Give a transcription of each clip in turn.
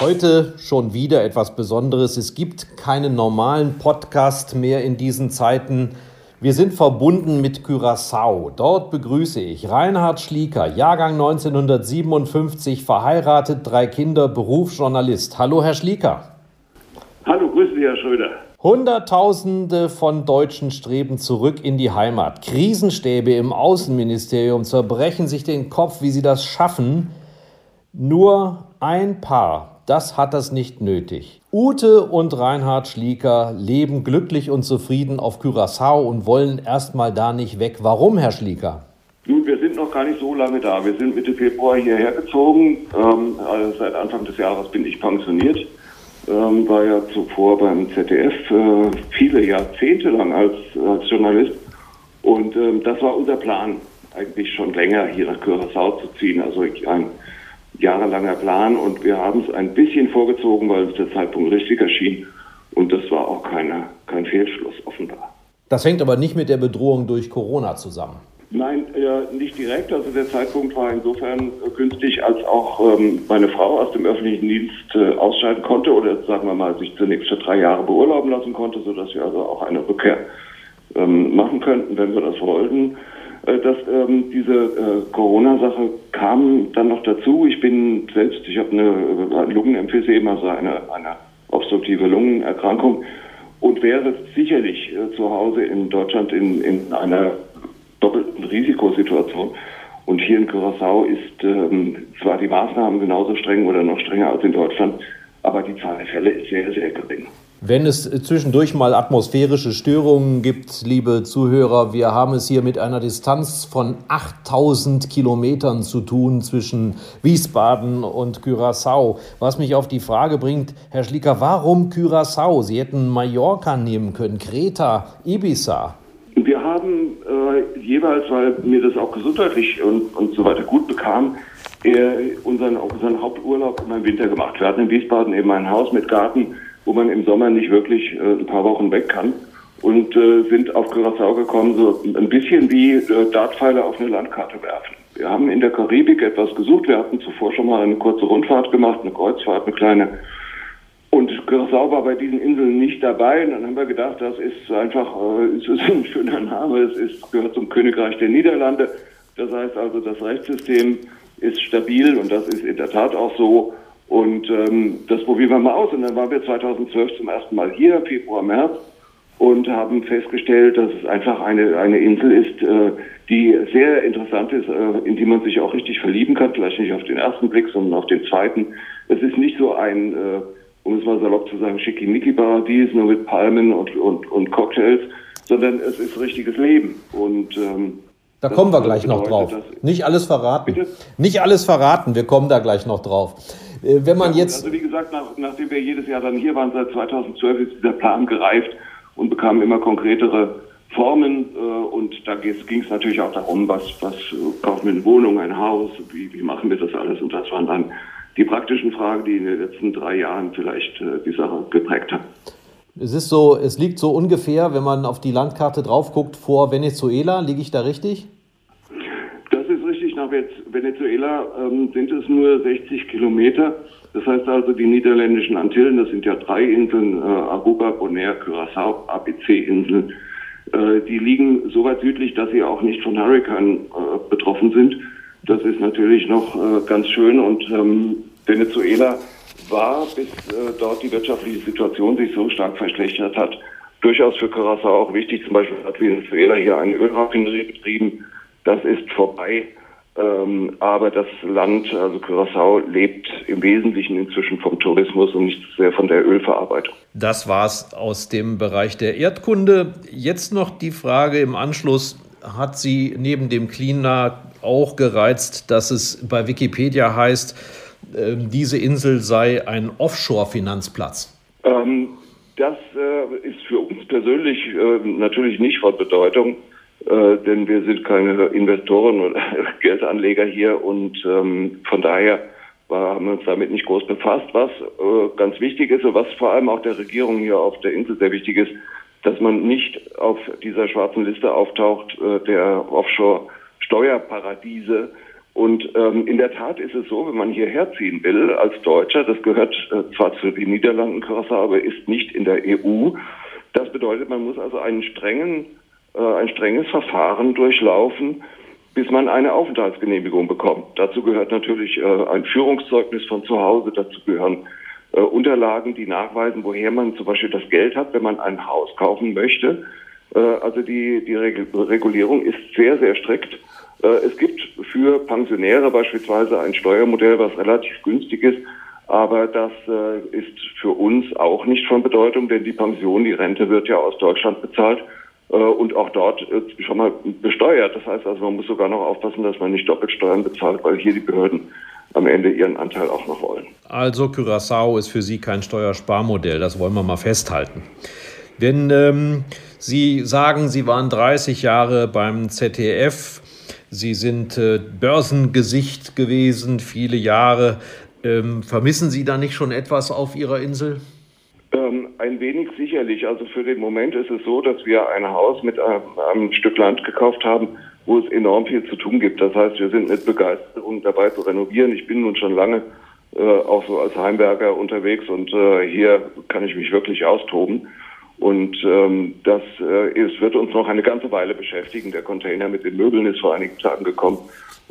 Heute schon wieder etwas Besonderes. Es gibt keinen normalen Podcast mehr in diesen Zeiten. Wir sind verbunden mit Curaçao. Dort begrüße ich Reinhard Schlieker, Jahrgang 1957, verheiratet, drei Kinder, Berufsjournalist. Hallo, Herr Schlieker. Hallo, grüße Sie, Herr Schröder. Hunderttausende von Deutschen streben zurück in die Heimat. Krisenstäbe im Außenministerium zerbrechen sich den Kopf, wie sie das schaffen. Nur ein Paar das hat das nicht nötig. Ute und Reinhard Schlieker leben glücklich und zufrieden auf Curaçao und wollen erstmal da nicht weg. Warum, Herr Schlieker? Nun, wir sind noch gar nicht so lange da. Wir sind Mitte Februar hierher gezogen. Ähm, also seit Anfang des Jahres bin ich pensioniert. Ähm, war ja zuvor beim ZDF äh, viele Jahrzehnte lang als, als Journalist. Und ähm, das war unser Plan, eigentlich schon länger hier nach Curaçao zu ziehen. Also ein jahrelanger Plan und wir haben es ein bisschen vorgezogen, weil es der Zeitpunkt richtig erschien. Und das war auch keine, kein Fehlschluss, offenbar. Das hängt aber nicht mit der Bedrohung durch Corona zusammen. Nein, ja, nicht direkt. Also der Zeitpunkt war insofern günstig, als auch ähm, meine Frau aus dem öffentlichen Dienst äh, ausscheiden konnte oder sagen wir mal sich zunächst für drei Jahre beurlauben lassen konnte, sodass wir also auch eine Rückkehr ähm, machen könnten, wenn wir das wollten. Äh, dass ähm, diese äh, Corona-Sache kam dann noch dazu. Ich bin selbst, ich habe eine äh, Lungenemphysem, also eine, eine obstruktive Lungenerkrankung und wäre sicherlich äh, zu Hause in Deutschland in, in einer doppelten Risikosituation. Und hier in Curaçao ist ähm, zwar die Maßnahmen genauso streng oder noch strenger als in Deutschland, aber die Zahl der Fälle ist sehr, sehr gering. Wenn es zwischendurch mal atmosphärische Störungen gibt, liebe Zuhörer, wir haben es hier mit einer Distanz von 8000 Kilometern zu tun zwischen Wiesbaden und Curaçao. Was mich auf die Frage bringt, Herr Schlicker, warum Curaçao? Sie hätten Mallorca nehmen können, Kreta, Ibiza. Wir haben äh, jeweils, weil mir das auch gesundheitlich und, und so weiter gut bekam, äh, unseren, unseren Haupturlaub immer im Winter gemacht. Wir hatten in Wiesbaden eben ein Haus mit Garten wo man im Sommer nicht wirklich äh, ein paar Wochen weg kann und äh, sind auf Curaçao gekommen, so ein bisschen wie äh, Dartpfeile auf eine Landkarte werfen. Wir haben in der Karibik etwas gesucht. Wir hatten zuvor schon mal eine kurze Rundfahrt gemacht, eine Kreuzfahrt, eine kleine. Und Curaçao war bei diesen Inseln nicht dabei. Und dann haben wir gedacht, das ist einfach, äh, es ist ein schöner Name. Es ist, gehört zum Königreich der Niederlande. Das heißt also, das Rechtssystem ist stabil und das ist in der Tat auch so. Und ähm, das probieren wir mal aus. Und dann waren wir 2012 zum ersten Mal hier, Februar, März, und haben festgestellt, dass es einfach eine, eine Insel ist, äh, die sehr interessant ist, äh, in die man sich auch richtig verlieben kann. Vielleicht nicht auf den ersten Blick, sondern auf den zweiten. Es ist nicht so ein, äh, um es mal salopp zu sagen, Schickimicki-Paradies, nur mit Palmen und, und, und Cocktails, sondern es ist richtiges Leben. Und ähm, da kommen wir gleich noch drauf. Nicht alles verraten. Bitte? Nicht alles verraten, wir kommen da gleich noch drauf. Äh, wenn man jetzt. Also wie gesagt, nach, nachdem wir jedes Jahr dann hier waren, seit 2012 ist dieser Plan gereift und bekam immer konkretere Formen. Äh, und da ging es natürlich auch darum, was, was kaufen wir eine Wohnung, ein Haus, wie, wie machen wir das alles? Und das waren dann die praktischen Fragen, die in den letzten drei Jahren vielleicht äh, die Sache geprägt haben. Es ist so, es liegt so ungefähr, wenn man auf die Landkarte drauf guckt, vor Venezuela. Liege ich da richtig? Nach Venezuela ähm, sind es nur 60 Kilometer. Das heißt also, die niederländischen Antillen, das sind ja drei Inseln, äh, Aruba, Bonaire, Curaçao, ABC-Inseln, äh, die liegen so weit südlich, dass sie auch nicht von Hurrikan äh, betroffen sind. Das ist natürlich noch äh, ganz schön und ähm, Venezuela war, bis äh, dort die wirtschaftliche Situation sich so stark verschlechtert hat, durchaus für Curaçao auch wichtig. Zum Beispiel hat Venezuela hier eine Ölraffinerie betrieben. Das ist vorbei. Ähm, aber das Land, also Curaçao, lebt im Wesentlichen inzwischen vom Tourismus und nicht sehr von der Ölverarbeitung. Das war es aus dem Bereich der Erdkunde. Jetzt noch die Frage im Anschluss. Hat Sie neben dem Klima auch gereizt, dass es bei Wikipedia heißt, äh, diese Insel sei ein Offshore-Finanzplatz? Ähm, das äh, ist für uns persönlich äh, natürlich nicht von Bedeutung, äh, denn wir sind keine Investoren oder Geldanleger hier und ähm, von daher war, haben wir uns damit nicht groß befasst. Was äh, ganz wichtig ist und was vor allem auch der Regierung hier auf der Insel sehr wichtig ist, dass man nicht auf dieser schwarzen Liste auftaucht äh, der Offshore-Steuerparadiese, und ähm, in der Tat ist es so, wenn man hierher ziehen will als Deutscher, das gehört äh, zwar zu den Niederlanden, aber ist nicht in der EU. Das bedeutet, man muss also einen strengen, ein strenges Verfahren durchlaufen, bis man eine Aufenthaltsgenehmigung bekommt. Dazu gehört natürlich äh, ein Führungszeugnis von zu Hause, dazu gehören äh, Unterlagen, die nachweisen, woher man zum Beispiel das Geld hat, wenn man ein Haus kaufen möchte. Äh, also die, die Regulierung ist sehr, sehr strikt. Äh, es gibt für Pensionäre beispielsweise ein Steuermodell, was relativ günstig ist, aber das äh, ist für uns auch nicht von Bedeutung, denn die Pension, die Rente wird ja aus Deutschland bezahlt äh, und auch dort schon mal besteuert. Das heißt also, man muss sogar noch aufpassen, dass man nicht Doppelsteuern bezahlt, weil hier die Behörden am Ende ihren Anteil auch noch wollen. Also Curaçao ist für Sie kein Steuersparmodell, das wollen wir mal festhalten. Wenn ähm, Sie sagen, Sie waren 30 Jahre beim ZDF, Sie sind äh, Börsengesicht gewesen, viele Jahre. Ähm, vermissen Sie da nicht schon etwas auf Ihrer Insel? Ähm, ein wenig sicherlich. Also für den Moment ist es so, dass wir ein Haus mit einem, einem, Stück Land gekauft haben, wo es enorm viel zu tun gibt. Das heißt, wir sind mit Begeisterung dabei zu renovieren. Ich bin nun schon lange äh, auch so als Heimwerker unterwegs und äh, hier kann ich mich wirklich austoben. Und ähm, das äh, ist, wird uns noch eine ganze Weile beschäftigen. Der Container mit den Möbeln ist vor einigen Tagen gekommen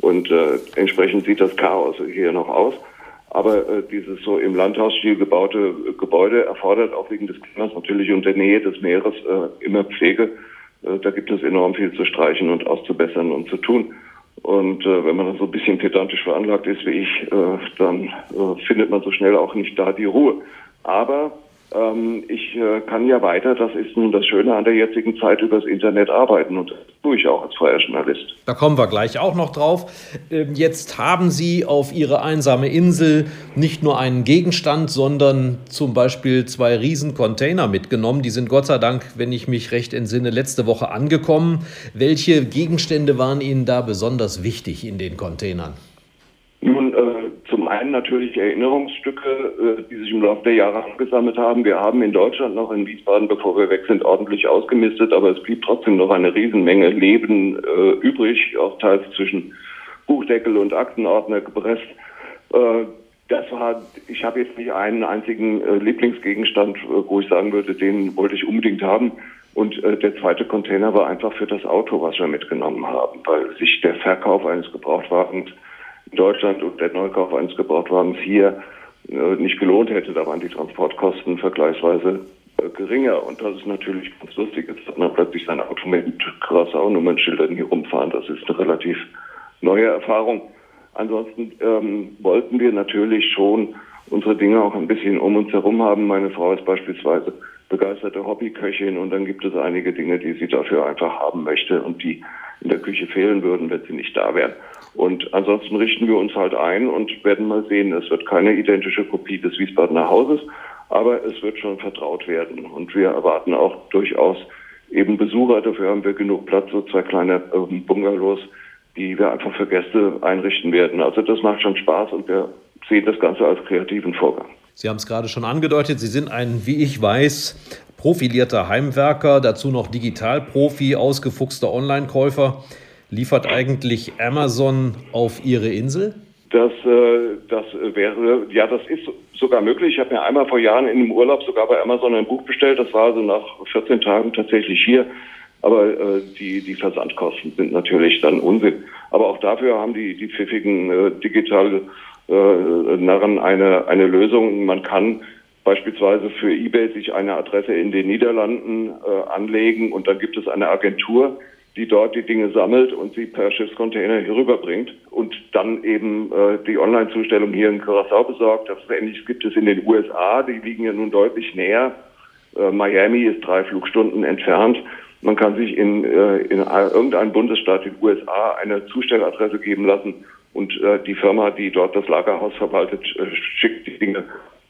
und äh, entsprechend sieht das Chaos hier noch aus. Aber äh, dieses so im Landhausstil gebaute Gebäude erfordert auch wegen des Klimas natürlich und der Nähe des Meeres äh, immer Pflege. Äh, da gibt es enorm viel zu streichen und auszubessern und zu tun. Und äh, wenn man so ein bisschen pedantisch veranlagt ist wie ich, äh, dann äh, findet man so schnell auch nicht da die Ruhe. Aber ähm, ich äh, kann ja weiter, das ist nun das Schöne an der jetzigen Zeit, übers Internet arbeiten und das tue ich auch als freier Journalist. Da kommen wir gleich auch noch drauf. Ähm, jetzt haben Sie auf Ihre einsame Insel nicht nur einen Gegenstand, sondern zum Beispiel zwei Riesencontainer mitgenommen. Die sind Gott sei Dank, wenn ich mich recht entsinne, letzte Woche angekommen. Welche Gegenstände waren Ihnen da besonders wichtig in den Containern? Zum einen natürlich Erinnerungsstücke, äh, die sich im Laufe der Jahre angesammelt haben. Wir haben in Deutschland noch in Wiesbaden, bevor wir weg sind, ordentlich ausgemistet, aber es blieb trotzdem noch eine Riesenmenge Leben äh, übrig, auch teils zwischen Buchdeckel und Aktenordner gepresst. Äh, das war, ich habe jetzt nicht einen einzigen äh, Lieblingsgegenstand, äh, wo ich sagen würde, den wollte ich unbedingt haben. Und äh, der zweite Container war einfach für das Auto, was wir mitgenommen haben, weil sich der Verkauf eines Gebrauchtwagens in Deutschland und der Neukauf eines Gebrauchtwagens hier äh, nicht gelohnt hätte. Da waren die Transportkosten vergleichsweise äh, geringer. Und das ist natürlich ganz lustig. Jetzt hat man plötzlich sein Auto mit Grassau-Nummernschildern hier rumfahren. Das ist eine relativ neue Erfahrung. Ansonsten ähm, wollten wir natürlich schon unsere Dinge auch ein bisschen um uns herum haben. Meine Frau ist beispielsweise begeisterte Hobbyköchin und dann gibt es einige Dinge, die sie dafür einfach haben möchte und die in der Küche fehlen würden, wenn sie nicht da wären. Und ansonsten richten wir uns halt ein und werden mal sehen, es wird keine identische Kopie des Wiesbadener Hauses, aber es wird schon vertraut werden. Und wir erwarten auch durchaus eben Besucher. Dafür haben wir genug Platz, so zwei kleine ähm, Bungalows, die wir einfach für Gäste einrichten werden. Also das macht schon Spaß und wir sehen das Ganze als kreativen Vorgang. Sie haben es gerade schon angedeutet, Sie sind ein, wie ich weiß, profilierter Heimwerker, dazu noch Digitalprofi, ausgefuchster Online-Käufer. Liefert eigentlich Amazon auf Ihre Insel? Das, äh, das wäre, ja, das ist sogar möglich. Ich habe mir einmal vor Jahren in einem Urlaub sogar bei Amazon ein Buch bestellt. Das war also nach 14 Tagen tatsächlich hier. Aber äh, die, die Versandkosten sind natürlich dann Unsinn. Aber auch dafür haben die, die pfiffigen äh, digital äh, Narren eine, eine Lösung. Man kann beispielsweise für eBay sich eine Adresse in den Niederlanden äh, anlegen und dann gibt es eine Agentur, die dort die Dinge sammelt und sie per Schiffscontainer hier rüberbringt und dann eben äh, die Online-Zustellung hier in Curacao besorgt. Das Ähnliches gibt es in den USA, die liegen ja nun deutlich näher. Äh, Miami ist drei Flugstunden entfernt. Man kann sich in, äh, in irgendeinem Bundesstaat in den USA eine Zustelladresse geben lassen und äh, die Firma, die dort das Lagerhaus verwaltet, äh, schickt die Dinge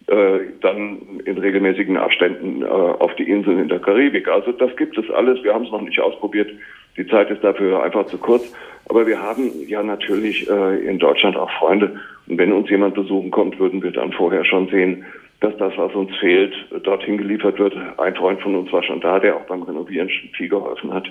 äh, dann in regelmäßigen Abständen äh, auf die Inseln in der Karibik. Also das gibt es alles. Wir haben es noch nicht ausprobiert. Die Zeit ist dafür einfach zu kurz. Aber wir haben ja natürlich äh, in Deutschland auch Freunde. Und wenn uns jemand besuchen kommt, würden wir dann vorher schon sehen, dass das, was uns fehlt, dorthin geliefert wird. Ein Freund von uns war schon da, der auch beim Renovieren viel geholfen hat.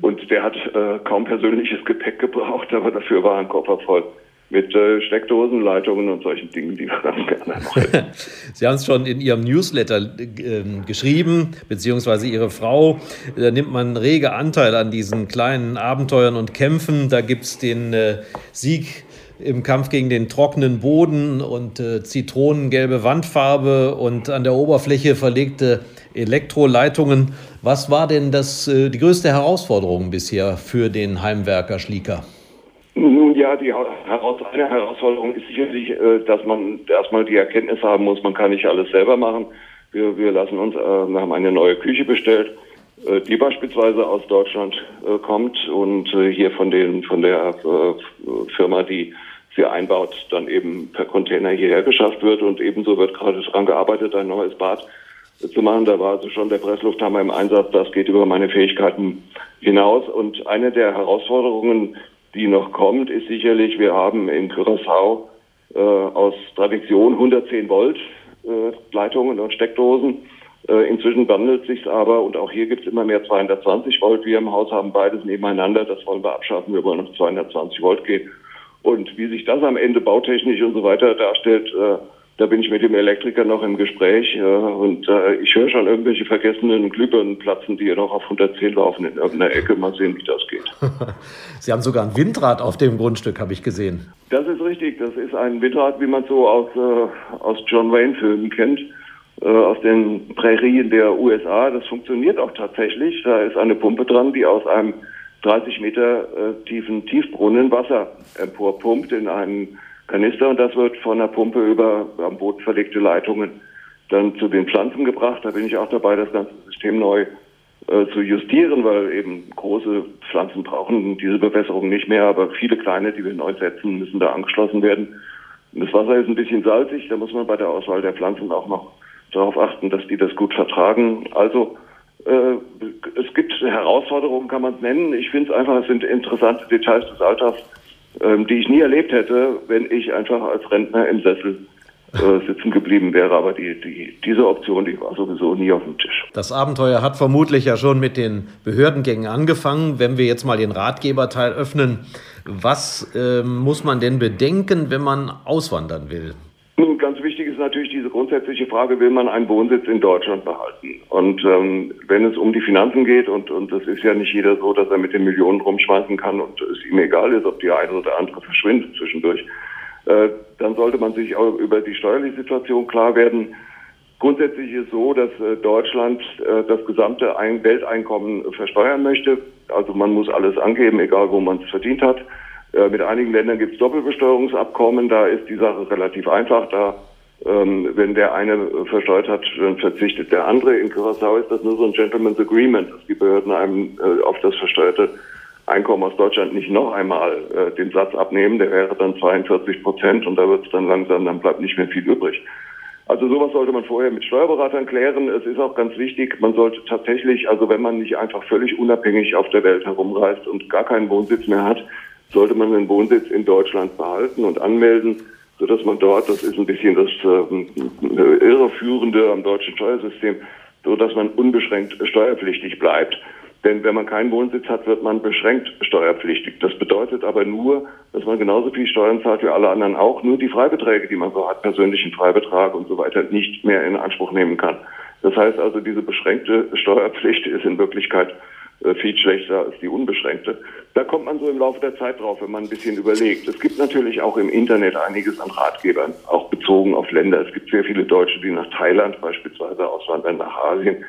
Und der hat äh, kaum persönliches Gepäck gebraucht, aber dafür war ein Koffer voll mit äh, Steckdosenleitungen und solchen Dingen, die wir dann gerne noch hätten. Sie haben es schon in Ihrem Newsletter äh, geschrieben, beziehungsweise Ihre Frau. Da nimmt man rege Anteil an diesen kleinen Abenteuern und Kämpfen. Da gibt es den äh, Sieg im Kampf gegen den trockenen Boden und äh, zitronengelbe Wandfarbe und an der Oberfläche verlegte Elektroleitungen. Was war denn das, äh, die größte Herausforderung bisher für den Heimwerker Schlieker? Nun ja, die eine Herausforderung ist sicherlich, äh, dass man erstmal die Erkenntnis haben muss, man kann nicht alles selber machen. Wir, wir lassen uns, äh, wir haben eine neue Küche bestellt, äh, die beispielsweise aus Deutschland kommt und hier von den von der Firma, die sie einbaut, dann eben per Container hierher geschafft wird und ebenso wird gerade daran gearbeitet, ein neues Bad zu machen. Da war also schon der Presslufthammer im Einsatz. Das geht über meine Fähigkeiten hinaus. Und eine der Herausforderungen, die noch kommt, ist sicherlich, wir haben in Curaçao äh, aus Tradition 110 Volt äh, Leitungen und Steckdosen. Äh, inzwischen wandelt sich aber und auch hier gibt es immer mehr 220 Volt. Wir im Haus haben beides nebeneinander. Das wollen wir abschaffen. Wir wollen auf 220 Volt gehen. Und wie sich das am Ende bautechnisch und so weiter darstellt, äh, da bin ich mit dem Elektriker noch im Gespräch äh, und äh, ich höre schon irgendwelche vergessenen Glühbirnen platzen, die noch auf 110 laufen in irgendeiner Ecke. Mal sehen, wie das geht. Sie haben sogar ein Windrad auf dem Grundstück, habe ich gesehen. Das ist richtig. Das ist ein Windrad, wie man so aus, äh, aus John Wayne-Filmen kennt, äh, aus den Prärien der USA. Das funktioniert auch tatsächlich. Da ist eine Pumpe dran, die aus einem 30 Meter äh, tiefen Tiefbrunnen Wasser emporpumpt in einen Kanister und das wird von der Pumpe über am Boden verlegte Leitungen dann zu den Pflanzen gebracht. Da bin ich auch dabei, das ganze System neu äh, zu justieren, weil eben große Pflanzen brauchen diese Bewässerung nicht mehr, aber viele kleine, die wir neu setzen, müssen da angeschlossen werden. Und das Wasser ist ein bisschen salzig, da muss man bei der Auswahl der Pflanzen auch noch darauf achten, dass die das gut vertragen. Also äh, es gibt Herausforderungen, kann man es nennen. Ich finde es einfach, es sind interessante Details des Alltags, ähm, die ich nie erlebt hätte, wenn ich einfach als Rentner im Sessel äh, sitzen geblieben wäre. Aber die, die, diese Option, die war sowieso nie auf dem Tisch. Das Abenteuer hat vermutlich ja schon mit den Behördengängen angefangen. Wenn wir jetzt mal den Ratgeberteil öffnen, was äh, muss man denn bedenken, wenn man auswandern will? Nun, natürlich diese grundsätzliche Frage, will man einen Wohnsitz in Deutschland behalten? Und ähm, wenn es um die Finanzen geht, und, und das ist ja nicht jeder so, dass er mit den Millionen rumschmeißen kann und es ihm egal ist, ob die eine oder andere verschwindet zwischendurch, äh, dann sollte man sich auch über die steuerliche Situation klar werden. Grundsätzlich ist so, dass äh, Deutschland äh, das gesamte Ein Welteinkommen versteuern möchte. Also man muss alles angeben, egal wo man es verdient hat. Äh, mit einigen Ländern gibt es Doppelbesteuerungsabkommen. Da ist die Sache relativ einfach. Da, ähm, wenn der eine versteuert hat, dann verzichtet der andere. In Curaçao ist das nur so ein Gentleman's Agreement, dass die Behörden einem äh, auf das versteuerte Einkommen aus Deutschland nicht noch einmal äh, den Satz abnehmen. Der wäre dann 42 Prozent und da wird es dann langsam, dann bleibt nicht mehr viel übrig. Also sowas sollte man vorher mit Steuerberatern klären. Es ist auch ganz wichtig, man sollte tatsächlich, also wenn man nicht einfach völlig unabhängig auf der Welt herumreist und gar keinen Wohnsitz mehr hat, sollte man den Wohnsitz in Deutschland behalten und anmelden, sodass man dort, das ist ein bisschen das äh, Irreführende am deutschen Steuersystem, so dass man unbeschränkt steuerpflichtig bleibt. Denn wenn man keinen Wohnsitz hat, wird man beschränkt steuerpflichtig. Das bedeutet aber nur, dass man genauso viel Steuern zahlt wie alle anderen auch, nur die Freibeträge, die man so hat, persönlichen Freibetrag und so weiter, nicht mehr in Anspruch nehmen kann. Das heißt also, diese beschränkte Steuerpflicht ist in Wirklichkeit viel schlechter als die unbeschränkte. Da kommt man so im Laufe der Zeit drauf, wenn man ein bisschen überlegt. Es gibt natürlich auch im Internet einiges an Ratgebern, auch bezogen auf Länder. Es gibt sehr viele Deutsche, die nach Thailand beispielsweise auswandern, nach Asien.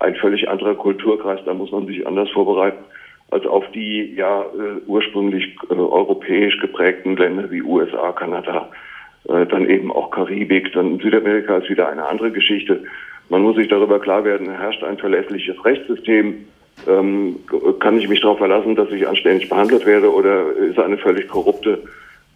Ein völlig anderer Kulturkreis, da muss man sich anders vorbereiten als auf die ja äh, ursprünglich äh, europäisch geprägten Länder wie USA, Kanada, äh, dann eben auch Karibik, dann Südamerika ist wieder eine andere Geschichte. Man muss sich darüber klar werden, herrscht ein verlässliches Rechtssystem, ähm, kann ich mich darauf verlassen, dass ich anständig behandelt werde oder ist eine völlig korrupte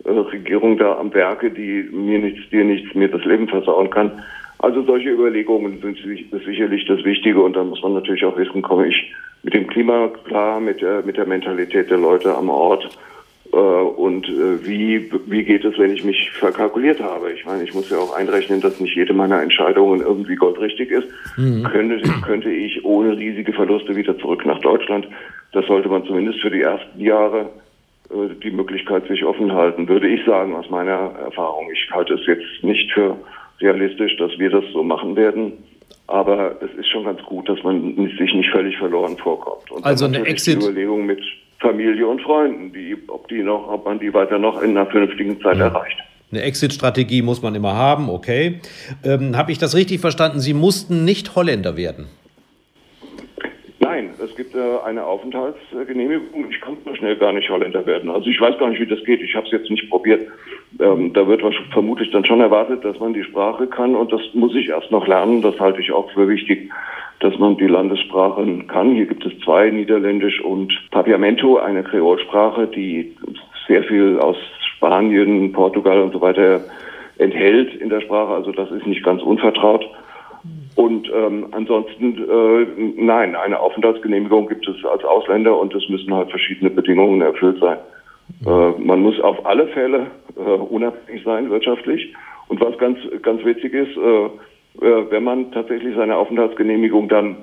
äh, Regierung da am Werke, die mir nichts, dir nichts, mir das Leben versauen kann. Also solche Überlegungen sind sicherlich das Wichtige und da muss man natürlich auch wissen, komme ich mit dem Klima klar, mit der, mit der Mentalität der Leute am Ort und äh, wie, wie geht es, wenn ich mich verkalkuliert habe? Ich meine, ich muss ja auch einrechnen, dass nicht jede meiner Entscheidungen irgendwie goldrichtig ist. Mhm. Könnte, könnte ich ohne riesige Verluste wieder zurück nach Deutschland? Das sollte man zumindest für die ersten Jahre äh, die Möglichkeit sich offen halten, würde ich sagen, aus meiner Erfahrung. Ich halte es jetzt nicht für realistisch, dass wir das so machen werden. Aber es ist schon ganz gut, dass man sich nicht völlig verloren vorkommt. Und also eine Exit. Überlegung mit Familie und Freunden, die, ob die noch, ob man die weiter noch in einer vernünftigen Zeit ja. erreicht. Eine Exit-Strategie muss man immer haben, okay. Ähm, Habe ich das richtig verstanden? Sie mussten nicht Holländer werden? Nein, es gibt äh, eine Aufenthaltsgenehmigung. Ich kann so schnell gar nicht Holländer werden. Also ich weiß gar nicht, wie das geht. Ich habe es jetzt nicht probiert. Ähm, da wird vermutlich dann schon erwartet, dass man die Sprache kann und das muss ich erst noch lernen. Das halte ich auch für wichtig, dass man die Landessprachen kann. Hier gibt es zwei, Niederländisch und Papiamento, eine Kreolsprache, die sehr viel aus Spanien, Portugal und so weiter enthält in der Sprache. Also das ist nicht ganz unvertraut. Und ähm, ansonsten, äh, nein, eine Aufenthaltsgenehmigung gibt es als Ausländer und es müssen halt verschiedene Bedingungen erfüllt sein. Äh, man muss auf alle Fälle äh, unabhängig sein wirtschaftlich. Und was ganz, ganz witzig ist, äh, äh, wenn man tatsächlich seine Aufenthaltsgenehmigung dann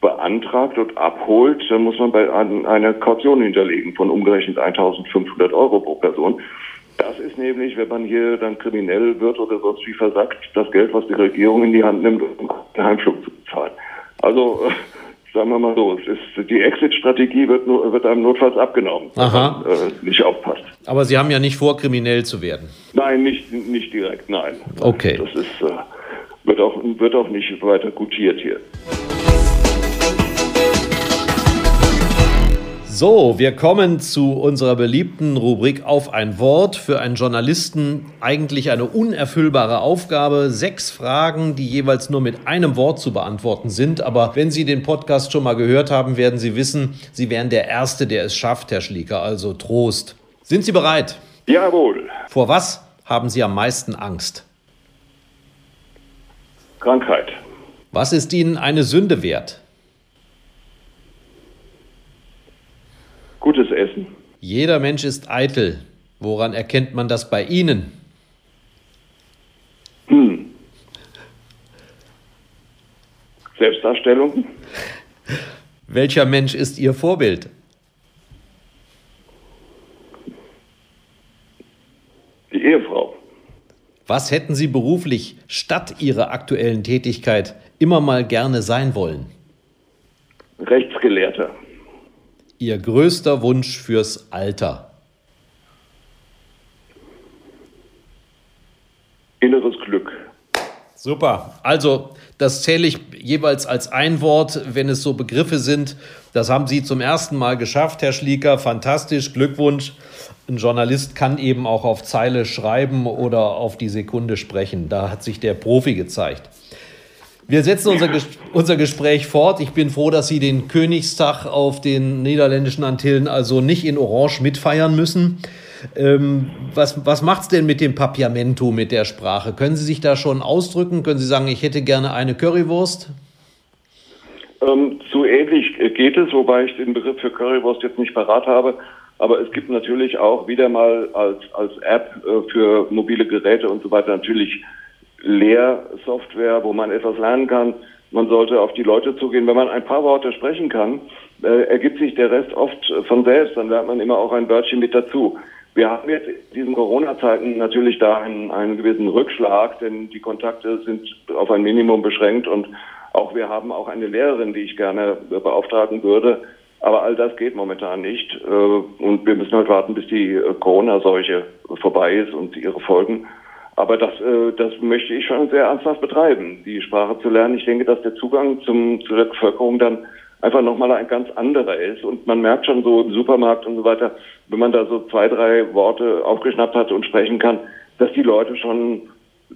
beantragt und abholt, dann muss man bei einer Kaution hinterlegen von umgerechnet 1500 Euro pro Person. Das ist nämlich, wenn man hier dann kriminell wird oder sonst wie versagt, das Geld, was die Regierung in die Hand nimmt, um den Heimflug zu bezahlen. Also sagen wir mal so, ist, die Exit-Strategie wird, wird, einem notfalls abgenommen, Aha. wenn man äh, nicht aufpasst. Aber Sie haben ja nicht vor, kriminell zu werden. Nein, nicht, nicht direkt, nein. Okay. Das ist, äh, wird, auch, wird auch nicht weiter gutiert hier. So, wir kommen zu unserer beliebten Rubrik auf ein Wort. Für einen Journalisten eigentlich eine unerfüllbare Aufgabe. Sechs Fragen, die jeweils nur mit einem Wort zu beantworten sind. Aber wenn Sie den Podcast schon mal gehört haben, werden Sie wissen, Sie wären der Erste, der es schafft, Herr Schlieker. Also Trost. Sind Sie bereit? Jawohl. Vor was haben Sie am meisten Angst? Krankheit. Was ist Ihnen eine Sünde wert? Gutes Essen. Jeder Mensch ist eitel. Woran erkennt man das bei Ihnen? Hm. Selbstdarstellung. Welcher Mensch ist Ihr Vorbild? Die Ehefrau. Was hätten Sie beruflich statt Ihrer aktuellen Tätigkeit immer mal gerne sein wollen? Rechtsgelehrter. Ihr größter Wunsch fürs Alter? Inneres Glück. Super. Also, das zähle ich jeweils als ein Wort, wenn es so Begriffe sind. Das haben Sie zum ersten Mal geschafft, Herr Schlieker. Fantastisch. Glückwunsch. Ein Journalist kann eben auch auf Zeile schreiben oder auf die Sekunde sprechen. Da hat sich der Profi gezeigt. Wir setzen unser, Ges unser Gespräch fort. Ich bin froh, dass Sie den Königstag auf den niederländischen Antillen also nicht in Orange mitfeiern müssen. Ähm, was was macht es denn mit dem Papiamento, mit der Sprache? Können Sie sich da schon ausdrücken? Können Sie sagen, ich hätte gerne eine Currywurst? Ähm, so ähnlich geht es, wobei ich den Begriff für Currywurst jetzt nicht parat habe. Aber es gibt natürlich auch wieder mal als, als App äh, für mobile Geräte und so weiter natürlich Lehrsoftware, wo man etwas lernen kann. Man sollte auf die Leute zugehen. Wenn man ein paar Worte sprechen kann, äh, ergibt sich der Rest oft von selbst. Dann lernt man immer auch ein Wörtchen mit dazu. Wir haben jetzt in diesen Corona-Zeiten natürlich da einen, einen gewissen Rückschlag, denn die Kontakte sind auf ein Minimum beschränkt und auch wir haben auch eine Lehrerin, die ich gerne beauftragen würde, Aber all das geht momentan nicht. Äh, und wir müssen halt warten, bis die äh, Corona-Seuche vorbei ist und ihre Folgen. Aber das, äh, das möchte ich schon sehr ernsthaft betreiben, die Sprache zu lernen. Ich denke, dass der Zugang zum, zu der Bevölkerung dann einfach nochmal ein ganz anderer ist. Und man merkt schon so im Supermarkt und so weiter, wenn man da so zwei, drei Worte aufgeschnappt hat und sprechen kann, dass die Leute schon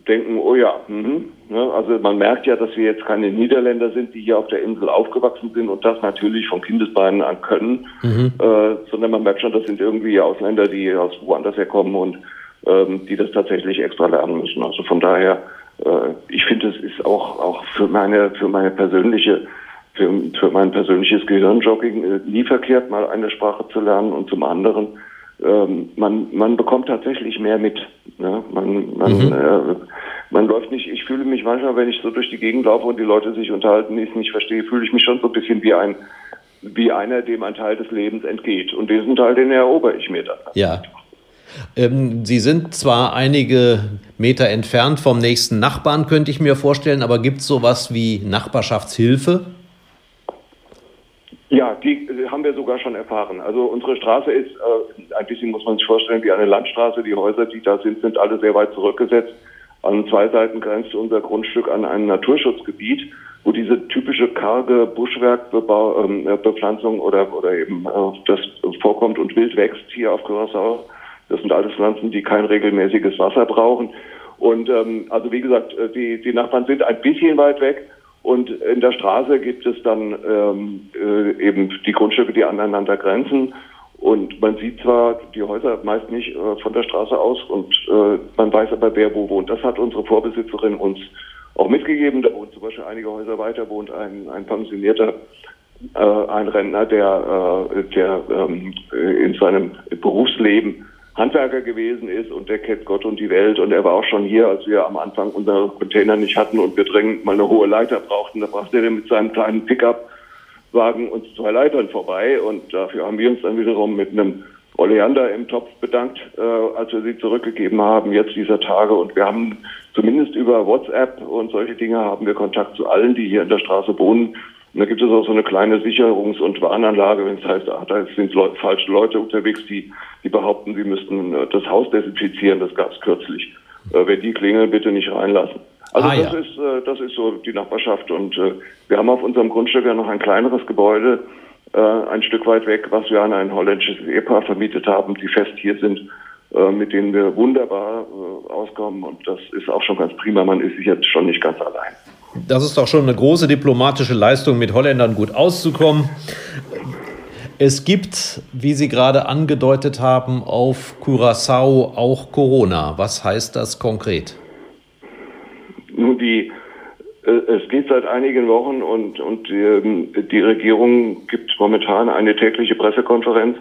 denken, oh ja, mhm. Ne? also man merkt ja, dass wir jetzt keine Niederländer sind, die hier auf der Insel aufgewachsen sind und das natürlich von Kindesbeinen an können, mhm. äh, sondern man merkt schon, das sind irgendwie Ausländer, die aus woanders herkommen und ähm, die das tatsächlich extra lernen müssen. Also von daher, äh, ich finde, es ist auch auch für meine für meine persönliche für, für mein persönliches Gehirnjogging äh, nie verkehrt, mal eine Sprache zu lernen und zum anderen ähm, man, man bekommt tatsächlich mehr mit. Ja? Man, man, mhm. äh, man läuft nicht, ich fühle mich manchmal, wenn ich so durch die Gegend laufe und die Leute sich unterhalten, die ich nicht verstehe, fühle ich mich schon so ein bisschen wie ein, wie einer, dem ein Teil des Lebens entgeht. Und diesen Teil, den erober ich mir dann. Ja. Ähm, Sie sind zwar einige Meter entfernt vom nächsten Nachbarn, könnte ich mir vorstellen, aber gibt es sowas wie Nachbarschaftshilfe? Ja, die äh, haben wir sogar schon erfahren. Also unsere Straße ist äh, ein bisschen, muss man sich vorstellen, wie eine Landstraße. Die Häuser, die da sind, sind alle sehr weit zurückgesetzt. An zwei Seiten grenzt unser Grundstück an ein Naturschutzgebiet, wo diese typische karge Buschwerkbepflanzung ähm, oder, oder eben äh, das vorkommt und wild wächst hier auf Curaçao. Das sind alles Pflanzen, die kein regelmäßiges Wasser brauchen. Und ähm, also wie gesagt, äh, die, die Nachbarn sind ein bisschen weit weg und in der Straße gibt es dann ähm, äh, eben die Grundstücke, die aneinander grenzen. Und man sieht zwar die Häuser meist nicht äh, von der Straße aus und äh, man weiß aber, wer wo wohnt. Das hat unsere Vorbesitzerin uns auch mitgegeben. Da wohnt zum Beispiel einige Häuser weiter, wohnt ein, ein pensionierter äh, ein Rentner, der, äh, der ähm, in seinem Berufsleben Handwerker gewesen ist und der kennt Gott und die Welt. Und er war auch schon hier, als wir am Anfang unsere Container nicht hatten und wir dringend mal eine hohe Leiter brauchten. Da brachte er mit seinem kleinen Pickup-Wagen uns zwei Leitern vorbei. Und dafür haben wir uns dann wiederum mit einem Oleander im Topf bedankt, äh, als wir sie zurückgegeben haben, jetzt dieser Tage. Und wir haben zumindest über WhatsApp und solche Dinge haben wir Kontakt zu allen, die hier in der Straße wohnen. Und da gibt es auch so eine kleine Sicherungs- und Warnanlage, wenn es heißt, ach, da sind Leute, falsche Leute unterwegs, die, die behaupten, sie müssten äh, das Haus desinfizieren, das gab es kürzlich. Äh, wenn die klingeln, bitte nicht reinlassen. Also ah, das, ja. ist, äh, das ist so die Nachbarschaft. Und äh, wir haben auf unserem Grundstück ja noch ein kleineres Gebäude, äh, ein Stück weit weg, was wir an ein holländisches Ehepaar vermietet haben, die fest hier sind, äh, mit denen wir wunderbar äh, auskommen. Und das ist auch schon ganz prima. Man ist sich jetzt schon nicht ganz allein. Das ist doch schon eine große diplomatische Leistung, mit Holländern gut auszukommen. Es gibt, wie Sie gerade angedeutet haben, auf Curaçao auch Corona. Was heißt das konkret? Nun, die, äh, es geht seit einigen Wochen und, und die, ähm, die Regierung gibt momentan eine tägliche Pressekonferenz,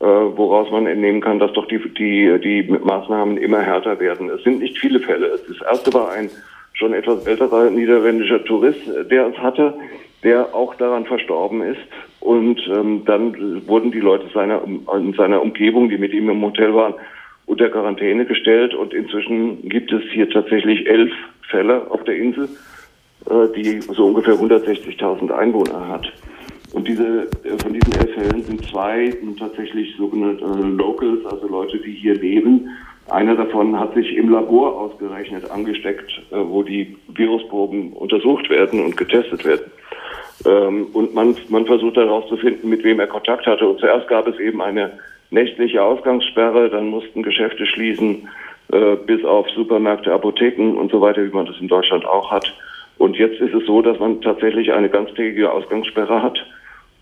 äh, woraus man entnehmen kann, dass doch die, die, die Maßnahmen immer härter werden. Es sind nicht viele Fälle. Das erste war ein schon etwas älterer niederländischer Tourist, der es hatte, der auch daran verstorben ist. Und ähm, dann wurden die Leute seiner, in seiner Umgebung, die mit ihm im Hotel waren, unter Quarantäne gestellt. Und inzwischen gibt es hier tatsächlich elf Fälle auf der Insel, äh, die so ungefähr 160.000 Einwohner hat. Und diese, äh, von diesen elf Fällen sind zwei tatsächlich sogenannte äh, Locals, also Leute, die hier leben einer davon hat sich im Labor ausgerechnet angesteckt, äh, wo die Virusproben untersucht werden und getestet werden. Ähm, und man, man versucht herauszufinden, mit wem er Kontakt hatte. Und zuerst gab es eben eine nächtliche Ausgangssperre, dann mussten Geschäfte schließen, äh, bis auf Supermärkte, Apotheken und so weiter, wie man das in Deutschland auch hat. Und jetzt ist es so, dass man tatsächlich eine ganztägige Ausgangssperre hat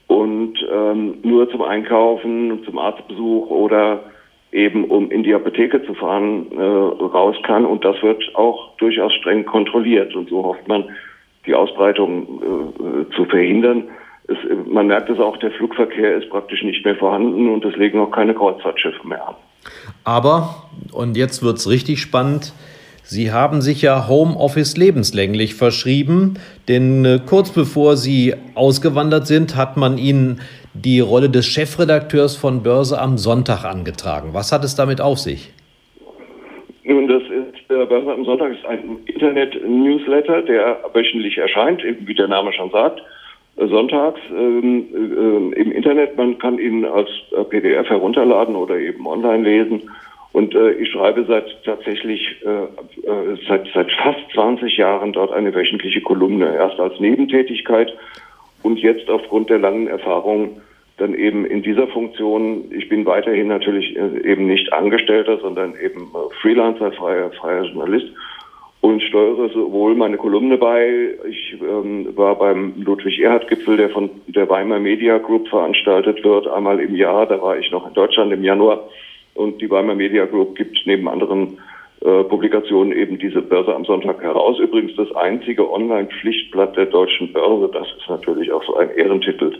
und ähm, nur zum Einkaufen, zum Arztbesuch oder eben um in die Apotheke zu fahren, äh, raus kann. Und das wird auch durchaus streng kontrolliert. Und so hofft man, die Ausbreitung äh, zu verhindern. Es, man merkt es auch, der Flugverkehr ist praktisch nicht mehr vorhanden und es legen auch keine Kreuzfahrtschiffe mehr an. Aber, und jetzt wird es richtig spannend, Sie haben sich ja Homeoffice lebenslänglich verschrieben, denn äh, kurz bevor Sie ausgewandert sind, hat man Ihnen die Rolle des Chefredakteurs von Börse am Sonntag angetragen. Was hat es damit auf sich? Nun, das ist, äh, Börse am Sonntag ist ein Internet-Newsletter, der wöchentlich erscheint, wie der Name schon sagt. sonntags ähm, äh, im Internet. Man kann ihn als äh, PDF herunterladen oder eben online lesen. Und äh, ich schreibe seit tatsächlich äh, äh, seit, seit fast 20 Jahren dort eine wöchentliche Kolumne. Erst als Nebentätigkeit und jetzt aufgrund der langen Erfahrung dann eben in dieser Funktion. Ich bin weiterhin natürlich äh, eben nicht Angestellter, sondern eben äh, Freelancer, freier, freier Journalist und steuere sowohl meine Kolumne bei. Ich ähm, war beim Ludwig-Erhard-Gipfel, der von der Weimar Media Group veranstaltet wird, einmal im Jahr. Da war ich noch in Deutschland im Januar. Und die Weimar Media Group gibt neben anderen äh, Publikationen eben diese Börse am Sonntag heraus. Übrigens das einzige Online-Pflichtblatt der deutschen Börse. Das ist natürlich auch so ein Ehrentitel,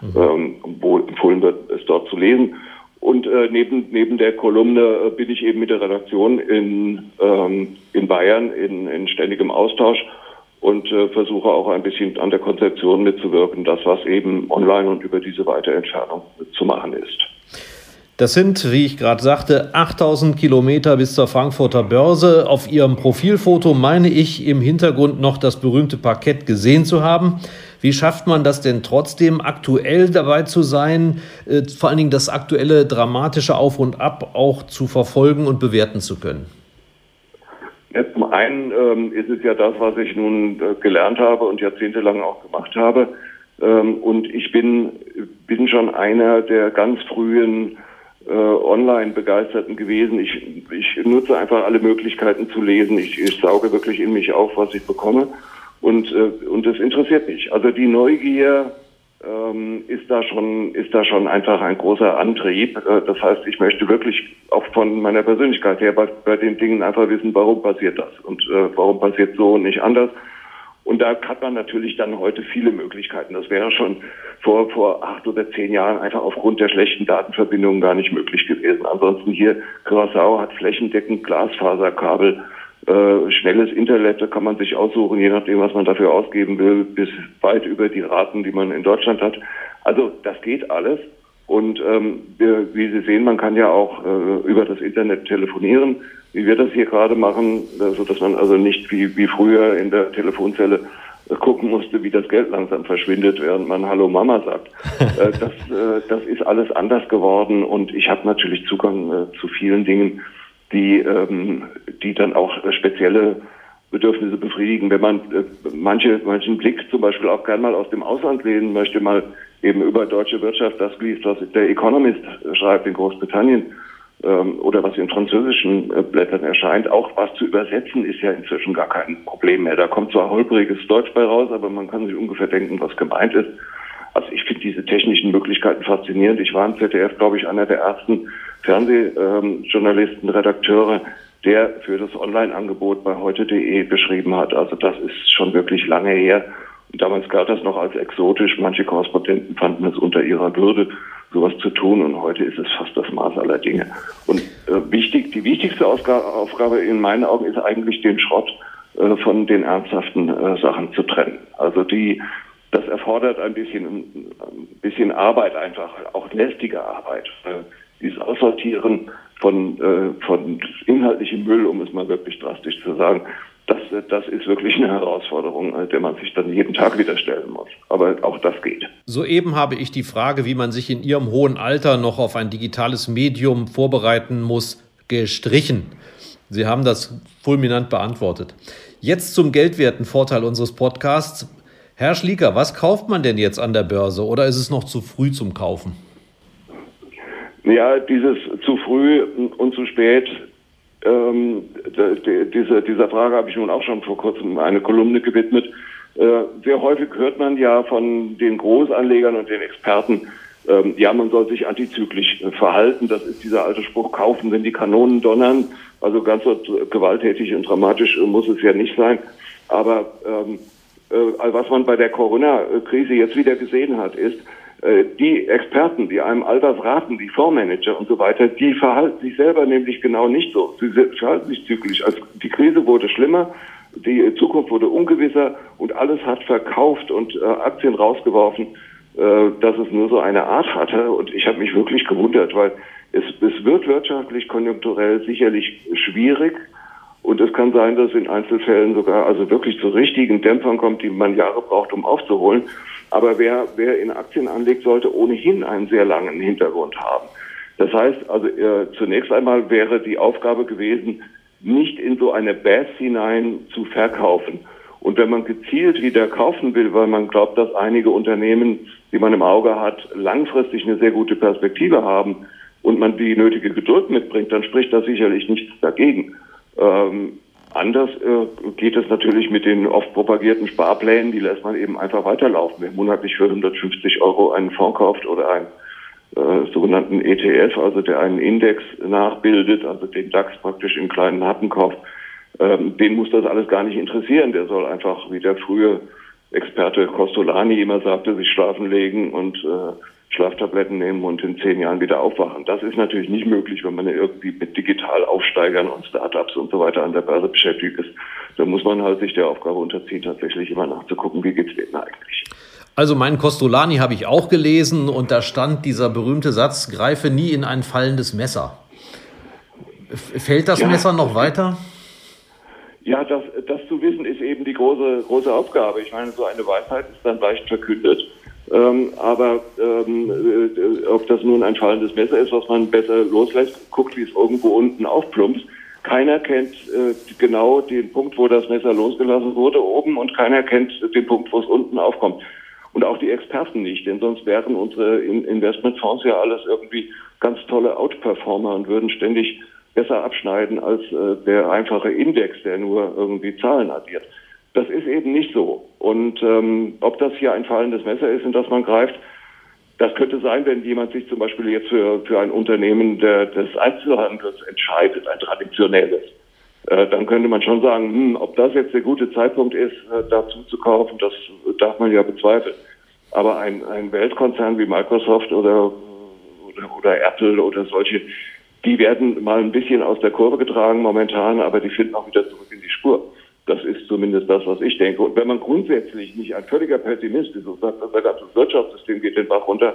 mhm. ähm, wo empfohlen wird, es dort zu lesen. Und äh, neben, neben der Kolumne äh, bin ich eben mit der Redaktion in, ähm, in Bayern in, in ständigem Austausch und äh, versuche auch ein bisschen an der Konzeption mitzuwirken, das was eben online und über diese weite Entfernung zu machen ist. Das sind, wie ich gerade sagte, 8000 Kilometer bis zur Frankfurter Börse. Auf Ihrem Profilfoto meine ich im Hintergrund noch das berühmte Parkett gesehen zu haben. Wie schafft man das denn trotzdem, aktuell dabei zu sein, äh, vor allen Dingen das aktuelle dramatische Auf und Ab auch zu verfolgen und bewerten zu können? Ja, zum einen ähm, ist es ja das, was ich nun äh, gelernt habe und jahrzehntelang auch gemacht habe. Ähm, und ich bin, bin schon einer der ganz frühen äh, Online-Begeisterten gewesen. Ich, ich nutze einfach alle Möglichkeiten zu lesen. Ich, ich sauge wirklich in mich auf, was ich bekomme. Und, äh, und das interessiert mich. Also die Neugier ähm, ist da schon, ist da schon einfach ein großer Antrieb. Äh, das heißt, ich möchte wirklich auch von meiner Persönlichkeit her bei, bei den Dingen einfach wissen, warum passiert das und äh, warum passiert so und nicht anders. Und da hat man natürlich dann heute viele Möglichkeiten. Das wäre schon vor, vor acht oder zehn Jahren einfach aufgrund der schlechten Datenverbindungen gar nicht möglich gewesen. Ansonsten hier, Curaçao hat flächendeckend Glasfaserkabel äh, schnelles Internet, da kann man sich aussuchen, je nachdem, was man dafür ausgeben will, bis weit über die Raten, die man in Deutschland hat. Also das geht alles. Und ähm, wie Sie sehen, man kann ja auch äh, über das Internet telefonieren, wie wir das hier gerade machen, so also, dass man also nicht wie, wie früher in der Telefonzelle äh, gucken musste, wie das Geld langsam verschwindet, während man Hallo Mama sagt. äh, das, äh, das ist alles anders geworden und ich habe natürlich Zugang zu vielen Dingen, die, ähm, die dann auch spezielle Bedürfnisse befriedigen. Wenn man manche, manchen Blick zum Beispiel auch gern mal aus dem Ausland lesen möchte, mal eben über deutsche Wirtschaft das liest, was der Economist schreibt in Großbritannien ähm, oder was in französischen äh, Blättern erscheint, auch was zu übersetzen, ist ja inzwischen gar kein Problem mehr. Da kommt zwar holpriges Deutsch bei raus, aber man kann sich ungefähr denken, was gemeint ist. Also ich finde diese technischen Möglichkeiten faszinierend. Ich war im ZDF, glaube ich, einer der ersten Fernsehjournalisten, Redakteure, der für das Online-Angebot bei heute.de beschrieben hat. Also das ist schon wirklich lange her. Damals galt das noch als exotisch. Manche Korrespondenten fanden es unter ihrer Würde, sowas zu tun. Und heute ist es fast das Maß aller Dinge. Und äh, wichtig, die wichtigste Aufgabe in meinen Augen ist eigentlich den Schrott äh, von den ernsthaften äh, Sachen zu trennen. Also die, das erfordert ein bisschen, ein bisschen Arbeit einfach, auch lästige Arbeit. Dieses Aussortieren von, äh, von inhaltlichem Müll, um es mal wirklich drastisch zu sagen, das, das ist wirklich eine Herausforderung, äh, der man sich dann jeden Tag wieder stellen muss. Aber auch das geht. Soeben habe ich die Frage, wie man sich in Ihrem hohen Alter noch auf ein digitales Medium vorbereiten muss, gestrichen. Sie haben das fulminant beantwortet. Jetzt zum geldwerten Vorteil unseres Podcasts. Herr Schlieker, was kauft man denn jetzt an der Börse oder ist es noch zu früh zum Kaufen? Ja, dieses zu früh und zu spät, ähm, diese, dieser Frage habe ich nun auch schon vor kurzem eine Kolumne gewidmet. Äh, sehr häufig hört man ja von den Großanlegern und den Experten, ähm, ja, man soll sich antizyklisch verhalten. Das ist dieser alte Spruch, kaufen, wenn die Kanonen donnern. Also ganz so gewalttätig und dramatisch muss es ja nicht sein. Aber ähm, äh, was man bei der Corona-Krise jetzt wieder gesehen hat, ist, äh, die Experten, die einem all das raten, die Fondsmanager und so weiter, die verhalten sich selber nämlich genau nicht so. Sie verhalten sich zyklisch. Also die Krise wurde schlimmer, die Zukunft wurde ungewisser und alles hat verkauft und äh, Aktien rausgeworfen, äh, dass es nur so eine Art hatte. Und ich habe mich wirklich gewundert, weil es, es wird wirtschaftlich, konjunkturell sicherlich schwierig. Und es kann sein, dass in Einzelfällen sogar also wirklich zu richtigen Dämpfern kommt, die man Jahre braucht, um aufzuholen. Aber wer, wer in Aktien anlegt, sollte ohnehin einen sehr langen Hintergrund haben. Das heißt, also äh, zunächst einmal wäre die Aufgabe gewesen, nicht in so eine Bass hinein zu verkaufen. Und wenn man gezielt wieder kaufen will, weil man glaubt, dass einige Unternehmen, die man im Auge hat, langfristig eine sehr gute Perspektive haben und man die nötige Geduld mitbringt, dann spricht das sicherlich nichts dagegen. Ähm, anders äh, geht es natürlich mit den oft propagierten Sparplänen, die lässt man eben einfach weiterlaufen. Wer monatlich für 150 Euro einen Fonds kauft oder einen äh, sogenannten ETF, also der einen Index nachbildet, also den DAX praktisch in kleinen Happen kauft, ähm, den muss das alles gar nicht interessieren. Der soll einfach, wie der frühe Experte Costolani immer sagte, sich schlafen legen und äh, Schlaftabletten nehmen und in zehn Jahren wieder aufwachen. Das ist natürlich nicht möglich, wenn man irgendwie mit Digitalaufsteigern und Startups und so weiter an der Börse beschäftigt ist. Da muss man halt sich der Aufgabe unterziehen, tatsächlich immer nachzugucken, wie geht's denen eigentlich. Also meinen Costolani habe ich auch gelesen und da stand dieser berühmte Satz, greife nie in ein fallendes Messer. Fällt das ja, Messer noch weiter? Ja, das, das zu wissen ist eben die große, große Aufgabe. Ich meine, so eine Weisheit ist dann leicht verkündet. Ähm, aber ähm, äh, ob das nun ein fallendes Messer ist, was man besser loslässt, guckt, wie es irgendwo unten aufplumpst. Keiner kennt äh, genau den Punkt, wo das Messer losgelassen wurde, oben, und keiner kennt den Punkt, wo es unten aufkommt. Und auch die Experten nicht, denn sonst wären unsere Investmentfonds ja alles irgendwie ganz tolle Outperformer und würden ständig besser abschneiden als äh, der einfache Index, der nur irgendwie Zahlen addiert. Das ist eben nicht so. Und ähm, ob das hier ein fallendes Messer ist, in das man greift, das könnte sein, wenn jemand sich zum Beispiel jetzt für, für ein Unternehmen der, des Einzelhandels entscheidet, ein traditionelles. Äh, dann könnte man schon sagen, hm, ob das jetzt der gute Zeitpunkt ist, äh, dazu zu kaufen, das darf man ja bezweifeln. Aber ein, ein Weltkonzern wie Microsoft oder, oder, oder Apple oder solche, die werden mal ein bisschen aus der Kurve getragen momentan, aber die finden auch wieder zurück in die Spur. Das ist zumindest das, was ich denke. Und wenn man grundsätzlich nicht ein völliger Pessimist ist und sagt, unser ganzes Wirtschaftssystem geht den Bach runter,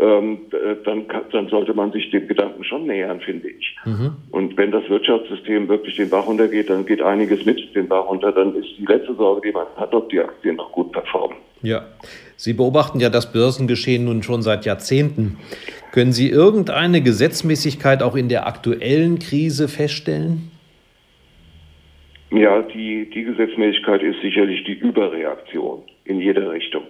ähm, dann, dann sollte man sich dem Gedanken schon nähern, finde ich. Mhm. Und wenn das Wirtschaftssystem wirklich den Bach runtergeht, dann geht einiges mit den Bach runter. Dann ist die letzte Sorge, die man hat, ob die Aktien noch gut performen. Ja, Sie beobachten ja das Börsengeschehen nun schon seit Jahrzehnten. Können Sie irgendeine Gesetzmäßigkeit auch in der aktuellen Krise feststellen? Ja, die, die Gesetzmäßigkeit ist sicherlich die Überreaktion in jede Richtung.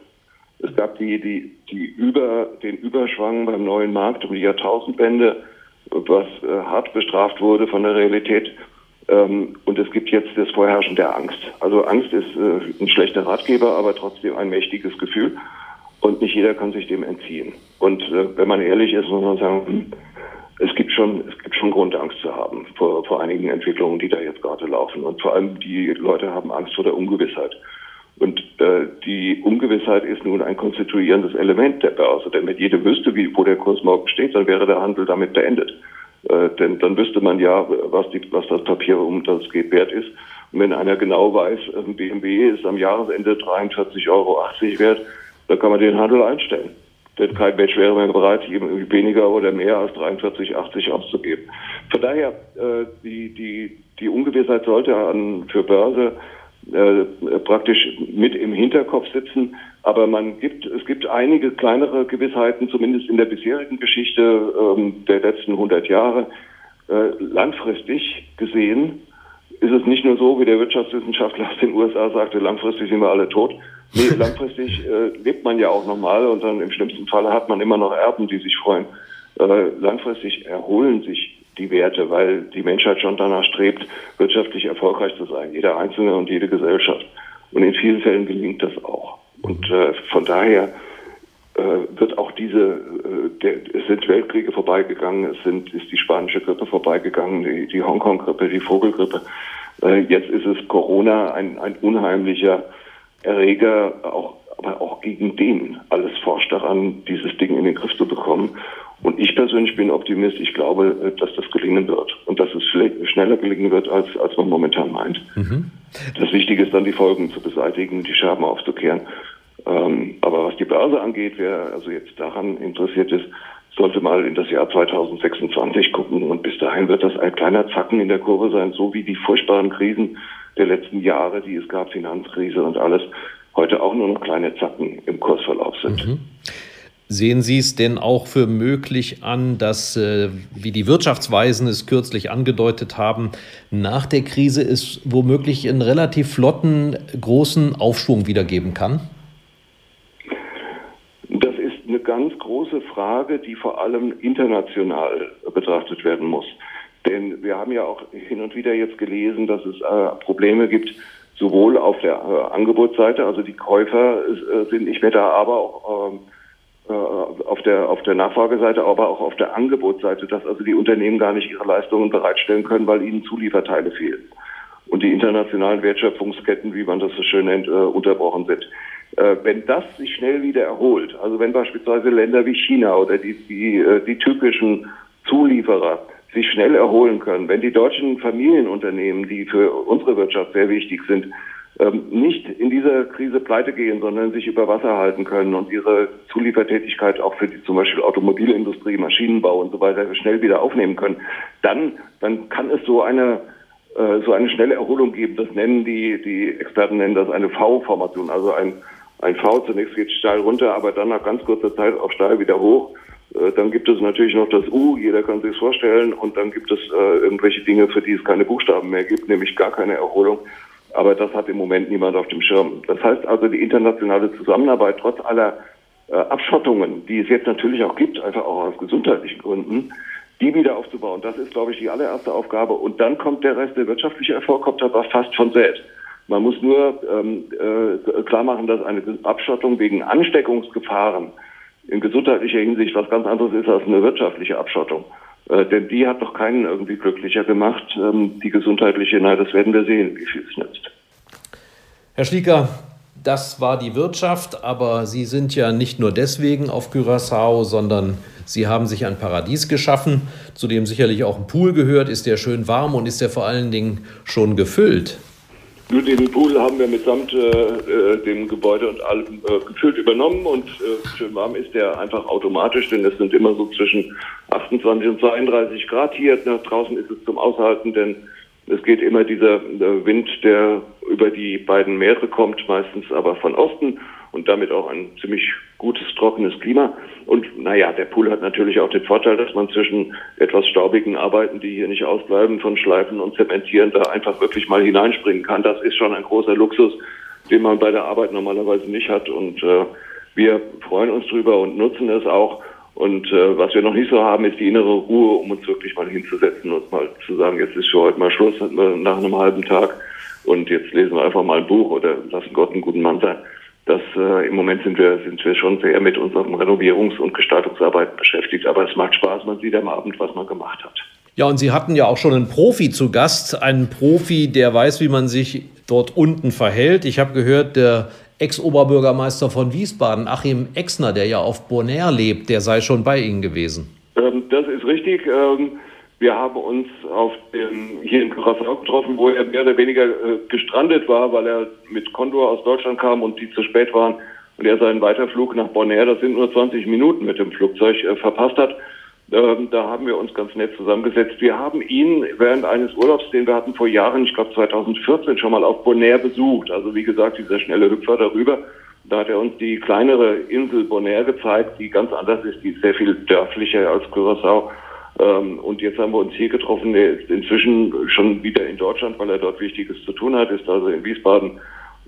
Es gab die, die, die Über, den Überschwang beim neuen Markt um die Jahrtausendwende, was äh, hart bestraft wurde von der Realität. Ähm, und es gibt jetzt das Vorherrschen der Angst. Also Angst ist äh, ein schlechter Ratgeber, aber trotzdem ein mächtiges Gefühl. Und nicht jeder kann sich dem entziehen. Und äh, wenn man ehrlich ist, muss man sagen, schon, es gibt schon Grund, Angst zu haben vor, vor einigen Entwicklungen, die da jetzt gerade laufen. Und vor allem die Leute haben Angst vor der Ungewissheit. Und äh, die Ungewissheit ist nun ein konstituierendes Element der Börse. Denn wenn jeder wüsste, wie, wo der Kurs morgen steht, dann wäre der Handel damit beendet. Äh, denn dann wüsste man ja, was, die, was das Papier, um das es geht, wert ist. Und wenn einer genau weiß, ein BMW ist am Jahresende 43,80 Euro wert, dann kann man den Handel einstellen. Denn kein Mensch wäre mehr bereit, ihm weniger oder mehr als 43,80 auszugeben. Von daher, äh, die, die, die Ungewissheit sollte an, für Börse äh, praktisch mit im Hinterkopf sitzen. Aber man gibt, es gibt einige kleinere Gewissheiten, zumindest in der bisherigen Geschichte ähm, der letzten 100 Jahre. Äh, langfristig gesehen ist es nicht nur so, wie der Wirtschaftswissenschaftler aus den USA sagte, langfristig sind wir alle tot. Nee, langfristig äh, lebt man ja auch nochmal und dann im schlimmsten Falle hat man immer noch Erben, die sich freuen. Äh, langfristig erholen sich die Werte, weil die Menschheit schon danach strebt, wirtschaftlich erfolgreich zu sein, jeder Einzelne und jede Gesellschaft. Und in vielen Fällen gelingt das auch. Und äh, von daher äh, wird auch diese, äh, der, es sind Weltkriege vorbeigegangen, es sind, ist die spanische Grippe vorbeigegangen, die, die Hongkong-Grippe, die Vogelgrippe. Äh, jetzt ist es Corona, ein, ein unheimlicher Erreger, auch, aber auch gegen den. Alles forscht daran, dieses Ding in den Griff zu bekommen. Und ich persönlich bin Optimist. Ich glaube, äh, dass das gelingen wird und dass es schneller gelingen wird, als, als man momentan meint. Mhm. Das Wichtige ist dann, die Folgen zu beseitigen, die Scherben aufzukehren. Ähm, aber was die Börse angeht, wer also jetzt daran interessiert ist, sollte mal in das Jahr 2026 gucken und bis dahin wird das ein kleiner Zacken in der Kurve sein, so wie die furchtbaren Krisen der letzten Jahre, die es gab, Finanzkrise und alles, heute auch nur noch kleine Zacken im Kursverlauf sind. Mhm. Sehen Sie es denn auch für möglich an, dass, äh, wie die Wirtschaftsweisen es kürzlich angedeutet haben, nach der Krise es womöglich einen relativ flotten, großen Aufschwung wiedergeben kann? Ganz große Frage, die vor allem international betrachtet werden muss. Denn wir haben ja auch hin und wieder jetzt gelesen, dass es äh, Probleme gibt, sowohl auf der äh, Angebotsseite, also die Käufer äh, sind nicht mehr da, aber auch ähm, äh, auf der, auf der Nachfrageseite, aber auch auf der Angebotsseite, dass also die Unternehmen gar nicht ihre Leistungen bereitstellen können, weil ihnen Zulieferteile fehlen. Und die internationalen Wertschöpfungsketten, wie man das so schön nennt, äh, unterbrochen sind. Äh, wenn das sich schnell wieder erholt, also wenn beispielsweise Länder wie China oder die, die, äh, die typischen Zulieferer sich schnell erholen können, wenn die deutschen Familienunternehmen, die für unsere Wirtschaft sehr wichtig sind, ähm, nicht in dieser Krise pleite gehen, sondern sich über Wasser halten können und ihre Zuliefertätigkeit auch für die zum Beispiel Automobilindustrie, Maschinenbau und so weiter schnell wieder aufnehmen können, dann, dann kann es so eine äh, so eine schnelle Erholung geben. Das nennen die, die Experten nennen das eine V-Formation, also ein, ein V zunächst geht steil runter, aber dann nach ganz kurzer Zeit auch steil wieder hoch. Äh, dann gibt es natürlich noch das U, jeder kann sich es vorstellen, und dann gibt es äh, irgendwelche Dinge, für die es keine Buchstaben mehr gibt, nämlich gar keine Erholung. Aber das hat im Moment niemand auf dem Schirm. Das heißt also, die internationale Zusammenarbeit trotz aller äh, Abschottungen, die es jetzt natürlich auch gibt, einfach auch aus gesundheitlichen Gründen, die wieder aufzubauen. Das ist, glaube ich, die allererste Aufgabe. Und dann kommt der Rest, der wirtschaftliche Erfolg kommt aber fast von selbst. Man muss nur ähm, äh, klar machen, dass eine Abschottung wegen Ansteckungsgefahren in gesundheitlicher Hinsicht was ganz anderes ist als eine wirtschaftliche Abschottung. Äh, denn die hat doch keinen irgendwie glücklicher gemacht. Ähm, die gesundheitliche, na, das werden wir sehen, wie viel es nützt. Herr Schlieker, das war die Wirtschaft, aber Sie sind ja nicht nur deswegen auf Curaçao, sondern Sie haben sich ein Paradies geschaffen, zu dem sicherlich auch ein Pool gehört. Ist der schön warm und ist der vor allen Dingen schon gefüllt? Nur den Pool haben wir mitsamt äh, äh, dem Gebäude und allem äh, gefüllt übernommen und äh, schön warm ist der einfach automatisch, denn es sind immer so zwischen 28 und 32 Grad hier. Nach draußen ist es zum Aushalten, denn es geht immer dieser Wind, der über die beiden Meere kommt, meistens aber von Osten und damit auch ein ziemlich gutes, trockenes Klima. Und naja, der Pool hat natürlich auch den Vorteil, dass man zwischen etwas staubigen Arbeiten, die hier nicht ausbleiben, von Schleifen und Zementieren, da einfach wirklich mal hineinspringen kann. Das ist schon ein großer Luxus, den man bei der Arbeit normalerweise nicht hat. Und äh, wir freuen uns drüber und nutzen es auch. Und äh, was wir noch nicht so haben, ist die innere Ruhe, um uns wirklich mal hinzusetzen und mal zu sagen, jetzt ist für heute mal Schluss nach einem halben Tag und jetzt lesen wir einfach mal ein Buch oder lassen Gott einen guten Mann sein dass äh, im Moment sind wir, sind wir schon sehr mit unseren Renovierungs- und Gestaltungsarbeiten beschäftigt. Aber es macht Spaß, man sieht am Abend, was man gemacht hat. Ja, und Sie hatten ja auch schon einen Profi zu Gast, einen Profi, der weiß, wie man sich dort unten verhält. Ich habe gehört, der Ex-Oberbürgermeister von Wiesbaden, Achim Exner, der ja auf Bonaire lebt, der sei schon bei Ihnen gewesen. Ähm, das ist richtig. Ähm, wir haben uns auf dem, hier in Curaçao getroffen, wo er mehr oder weniger äh, gestrandet war, weil er mit Condor aus Deutschland kam und die zu spät waren und er seinen Weiterflug nach Bonaire, das sind nur 20 Minuten mit dem Flugzeug, äh, verpasst hat. Ähm, da haben wir uns ganz nett zusammengesetzt. Wir haben ihn während eines Urlaubs, den wir hatten vor Jahren, ich glaube 2014, schon mal auf Bonaire besucht. Also wie gesagt, dieser schnelle Hüpfer darüber. Da hat er uns die kleinere Insel Bonaire gezeigt, die ganz anders ist, die ist sehr viel dörflicher als Curaçao. Ähm, und jetzt haben wir uns hier getroffen. Er ist inzwischen schon wieder in Deutschland, weil er dort Wichtiges zu tun hat, ist also in Wiesbaden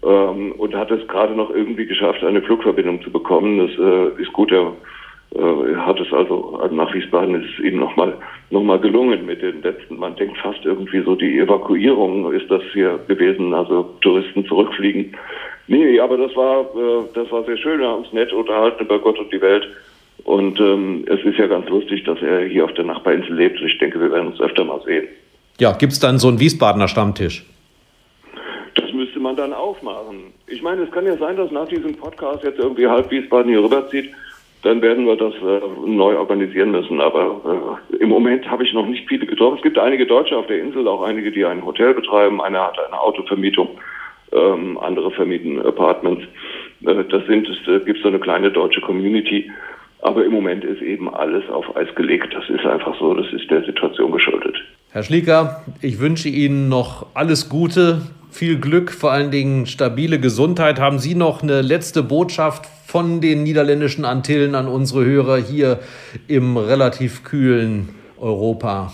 ähm, und hat es gerade noch irgendwie geschafft, eine Flugverbindung zu bekommen. Das äh, ist gut. Er äh, hat es also nach Wiesbaden ist es ihm nochmal noch mal gelungen mit den letzten. Man denkt fast irgendwie so, die Evakuierung ist das hier gewesen, also Touristen zurückfliegen. Nee, aber das war, äh, das war sehr schön. Wir haben uns nett unterhalten über Gott und die Welt. Und ähm, es ist ja ganz lustig, dass er hier auf der Nachbarinsel lebt. Und ich denke, wir werden uns öfter mal sehen. Ja, gibt es dann so einen Wiesbadener Stammtisch? Das müsste man dann aufmachen. Ich meine, es kann ja sein, dass nach diesem Podcast jetzt irgendwie halb Wiesbaden hier rüberzieht. Dann werden wir das äh, neu organisieren müssen. Aber äh, im Moment habe ich noch nicht viele getroffen. Es gibt einige Deutsche auf der Insel, auch einige, die ein Hotel betreiben. Einer hat eine Autovermietung, ähm, andere vermieten Apartments. Äh, das sind, es äh, gibt so eine kleine deutsche Community. Aber im Moment ist eben alles auf Eis gelegt. Das ist einfach so, das ist der Situation geschuldet. Herr Schlieker, ich wünsche Ihnen noch alles Gute, viel Glück, vor allen Dingen stabile Gesundheit. Haben Sie noch eine letzte Botschaft von den niederländischen Antillen an unsere Hörer hier im relativ kühlen Europa?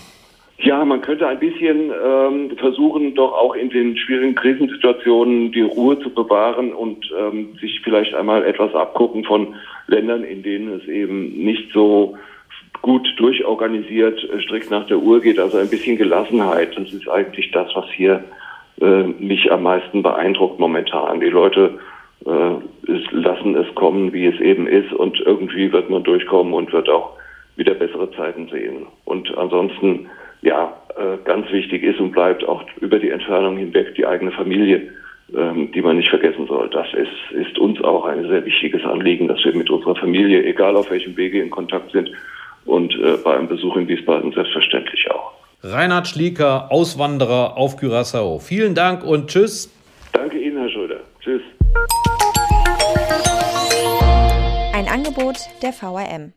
Ja, man könnte ein bisschen ähm, versuchen, doch auch in den schwierigen Krisensituationen die Ruhe zu bewahren und ähm, sich vielleicht einmal etwas abgucken von Ländern, in denen es eben nicht so gut durchorganisiert, äh, strikt nach der Uhr geht. Also ein bisschen Gelassenheit. Das ist eigentlich das, was hier äh, mich am meisten beeindruckt momentan. Die Leute äh, lassen es kommen, wie es eben ist und irgendwie wird man durchkommen und wird auch wieder bessere Zeiten sehen. Und ansonsten ja, äh, ganz wichtig ist und bleibt auch über die Entfernung hinweg die eigene Familie, die man nicht vergessen soll. Das ist, ist uns auch ein sehr wichtiges Anliegen, dass wir mit unserer Familie, egal auf welchem Wege, in Kontakt sind und äh, bei einem Besuch in Wiesbaden selbstverständlich auch. Reinhard Schlieker, Auswanderer auf Curaçao. Vielen Dank und tschüss. Danke Ihnen, Herr Schröder. Tschüss. Ein Angebot der VRM.